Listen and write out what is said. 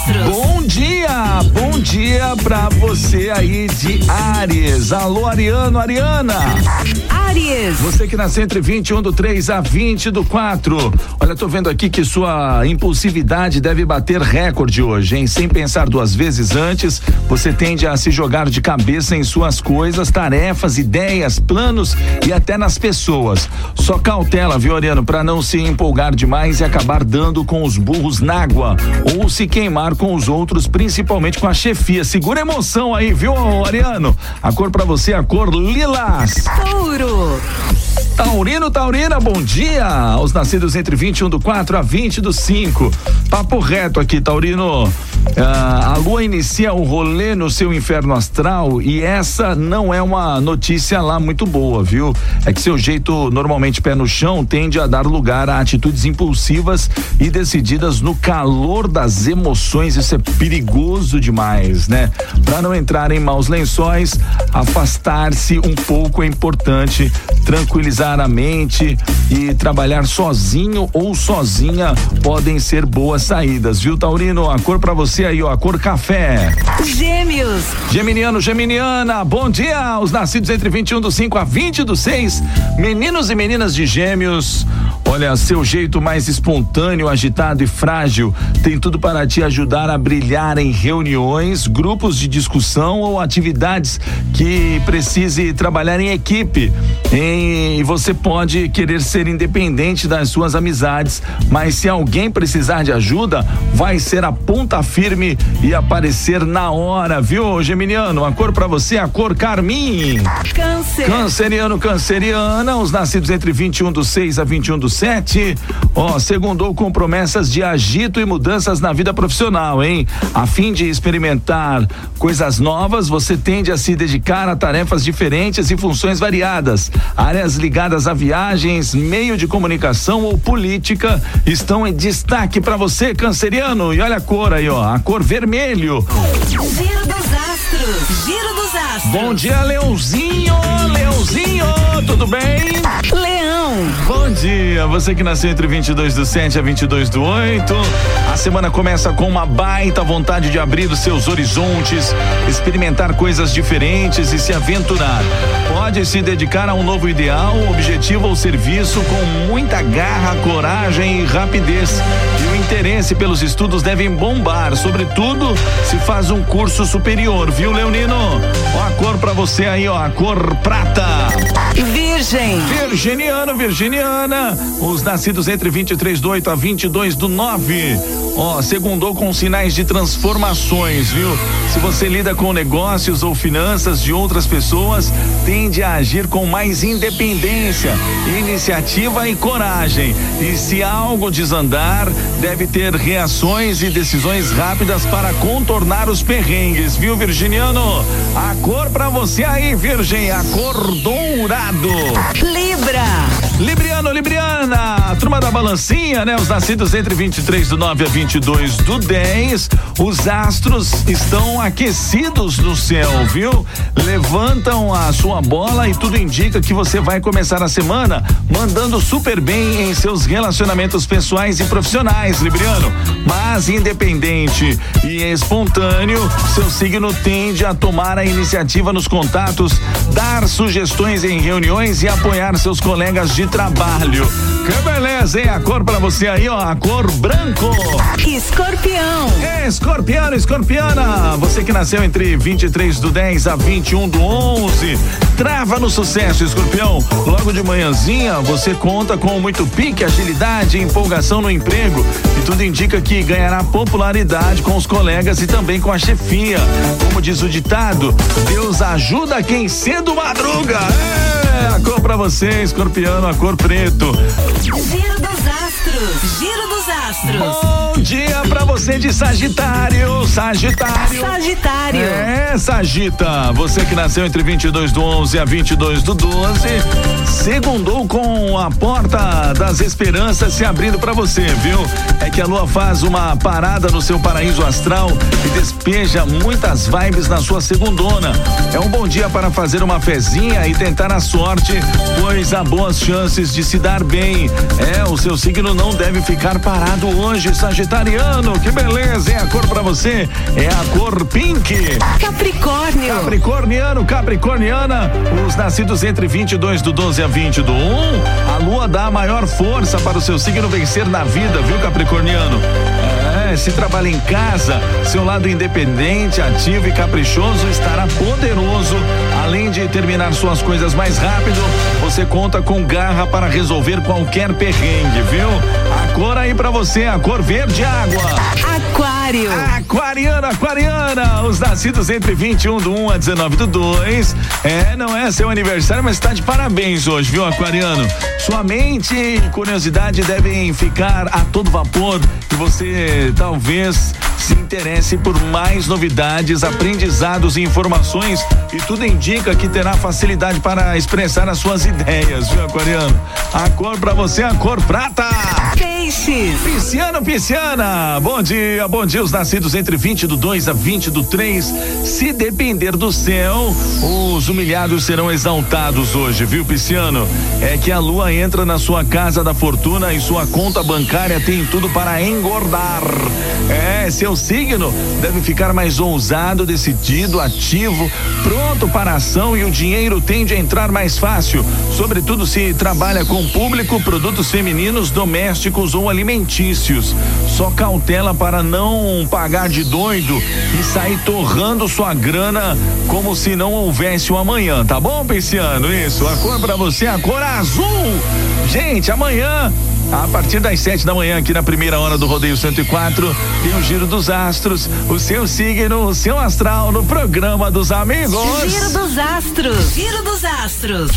astros. Bom dia, bom dia pra você aí de Ares. Alô, Ariano, Ariana. Você que nasceu entre 21 do 3 a 20 do 4. Olha, tô vendo aqui que sua impulsividade deve bater recorde hoje, hein? Sem pensar duas vezes antes, você tende a se jogar de cabeça em suas coisas, tarefas, ideias, planos e até nas pessoas. Só cautela, viu, Ariano, pra não se empolgar demais e acabar dando com os burros na água ou se queimar com os outros, principalmente com a chefia. Segura a emoção aí, viu, Ariano? A cor pra você é a cor lilás. Touro. Taurino, Taurina, bom dia aos nascidos entre 21 do 4 a 20 do 5. Papo reto aqui, Taurino. Ah, a lua inicia o rolê no seu inferno astral e essa não é uma notícia lá muito boa, viu? É que seu jeito normalmente pé no chão tende a dar lugar a atitudes impulsivas e decididas no calor das emoções. Isso é perigoso demais, né? Para não entrar em maus lençóis, afastar-se um pouco é importante, tranquilizar a mente e trabalhar sozinho ou sozinha podem ser boas saídas, viu, Taurino? A cor para você aí, ó, a cor café. Gêmeos. Geminiano, Geminiana, bom dia os nascidos entre 21 do 5 a 20 do 6. Meninos e meninas de Gêmeos, olha, seu jeito mais espontâneo, agitado e frágil tem tudo para te ajudar a brilhar em reuniões, grupos de discussão ou atividades que precise trabalhar em equipe. E você pode querer ser independente das suas amizades, mas se alguém precisar de ajuda, vai ser a ponta firme e aparecer na hora, viu, Geminiano? A cor para você é a cor carmim. Câncer. Canceriano, canceriana, os nascidos entre 21 do 6 a 21 do 7. Ó, segundou com promessas de agito e mudanças na vida profissional, hein? A fim de experimentar coisas novas, você tende a se dedicar a tarefas diferentes e funções variadas. Áreas ligadas a viagens, meio de comunicação ou política estão em destaque para você, canceriano. E olha a cor aí, ó, a cor vermelho. Giro dos astros. Giro dos astros. Bom dia, Leãozinho, Leãozinho, tudo bem? Leão. Bom dia, você que nasceu entre 22 do 7 a 22 do 8. A semana começa com uma baita vontade de abrir os seus horizontes, experimentar coisas diferentes e se aventurar. Pode se dedicar a um novo ideal, objetivo ou serviço com muita garra, coragem e rapidez. E o interesse pelos estudos devem bombar, sobretudo se faz um curso superior, viu, Leonino? Ó a cor pra você aí, ó, a cor prata. Virgem. Virginiano, Virginiana, os nascidos entre 23 do 8 a 22 do 9. Ó, segundou com sinais de transformações, viu? Se você lida com negócios ou finanças de outras pessoas, tende a agir com mais independência, iniciativa e coragem. E se algo desandar, deve ter reações e decisões rápidas para contornar os perrengues, viu, Virginiano? A cor pra você aí, Virgem, a cor dourado. Libra. Libriano, Libriana, da balancinha, né? Os nascidos entre 23 do 9 a 22 do 10. Os astros estão aquecidos no céu, viu? Levantam a sua bola e tudo indica que você vai começar a semana mandando super bem em seus relacionamentos pessoais e profissionais, Libriano. Mas independente e espontâneo, seu signo tende a tomar a iniciativa nos contatos, dar sugestões em reuniões e apoiar seus colegas de trabalho. Que beleza, hein? A cor pra você aí, ó, a cor branco. Escorpião. É, escorpiano, escorpiana, você que nasceu entre 23 do 10 a 21 do 11, trava no sucesso, escorpião. Logo de manhãzinha, você conta com muito pique, agilidade e empolgação no emprego e tudo indica que ganhará popularidade com os colegas e também com a chefia. Como diz o ditado, Deus ajuda quem cedo madruga. É, a cor pra você, escorpiano, a cor preto. Giro astros. Giro dos astros. Dia pra você de Sagitário, Sagitário. Sagitário. É, Sagita, você que nasceu entre 22 do 11 a 22 do 12, segundou com a porta das esperanças se abrindo pra você, viu? É que a lua faz uma parada no seu paraíso astral e despeja muitas vibes na sua segundona. É um bom dia para fazer uma fezinha e tentar a sorte, pois há boas chances de se dar bem. É, o seu signo não deve ficar parado hoje, Sagitário. Sagitariano, que beleza, é a cor pra você, é a cor pink. Capricórnio. Capricorniano, Capricorniana, os nascidos entre 22 do 12 a 20 do 1, a lua dá a maior força para o seu signo vencer na vida, viu, Capricorniano? É, se trabalha em casa, seu lado independente, ativo e caprichoso estará poderoso. Além de terminar suas coisas mais rápido, você conta com garra para resolver qualquer perrengue, viu? A cor aí para você, a cor verde água. Aquário. Aquariana, aquariana, os nascidos entre 21 do 1 a 19 do 2. É, não é seu aniversário, mas está de parabéns hoje, viu, aquariano? Sua mente e curiosidade devem ficar a todo vapor e você talvez se interesse por mais novidades, aprendizados e informações e tudo indica que terá facilidade para expressar as suas ideias, viu, aquariano? A cor para você é a cor prata. Peixes. Pisciano, Pisciana, bom dia, bom dia, os nascidos entre 20 do 2 a 20 do 3. Se depender do céu, os humilhados serão exaltados hoje, viu, Pisciano? É que a lua entra na sua casa da fortuna e sua conta bancária tem tudo para engordar. É, seu signo deve ficar mais ousado, decidido, ativo, pronto para a ação e o dinheiro tende a entrar mais fácil, sobretudo se trabalha com público, produtos femininos, domésticos ou alimentícios. Só cautela para não pagar de doido e sair torrando sua grana como se não houvesse o um amanhã, tá bom, Pisciano? Isso, a cor para você, a cor azul. Gente, amanhã a partir das sete da manhã, aqui na primeira hora do Rodeio 104, tem o Giro dos Astros, o seu signo, o seu astral no programa dos amigos. Giro dos Astros. Giro dos Astros.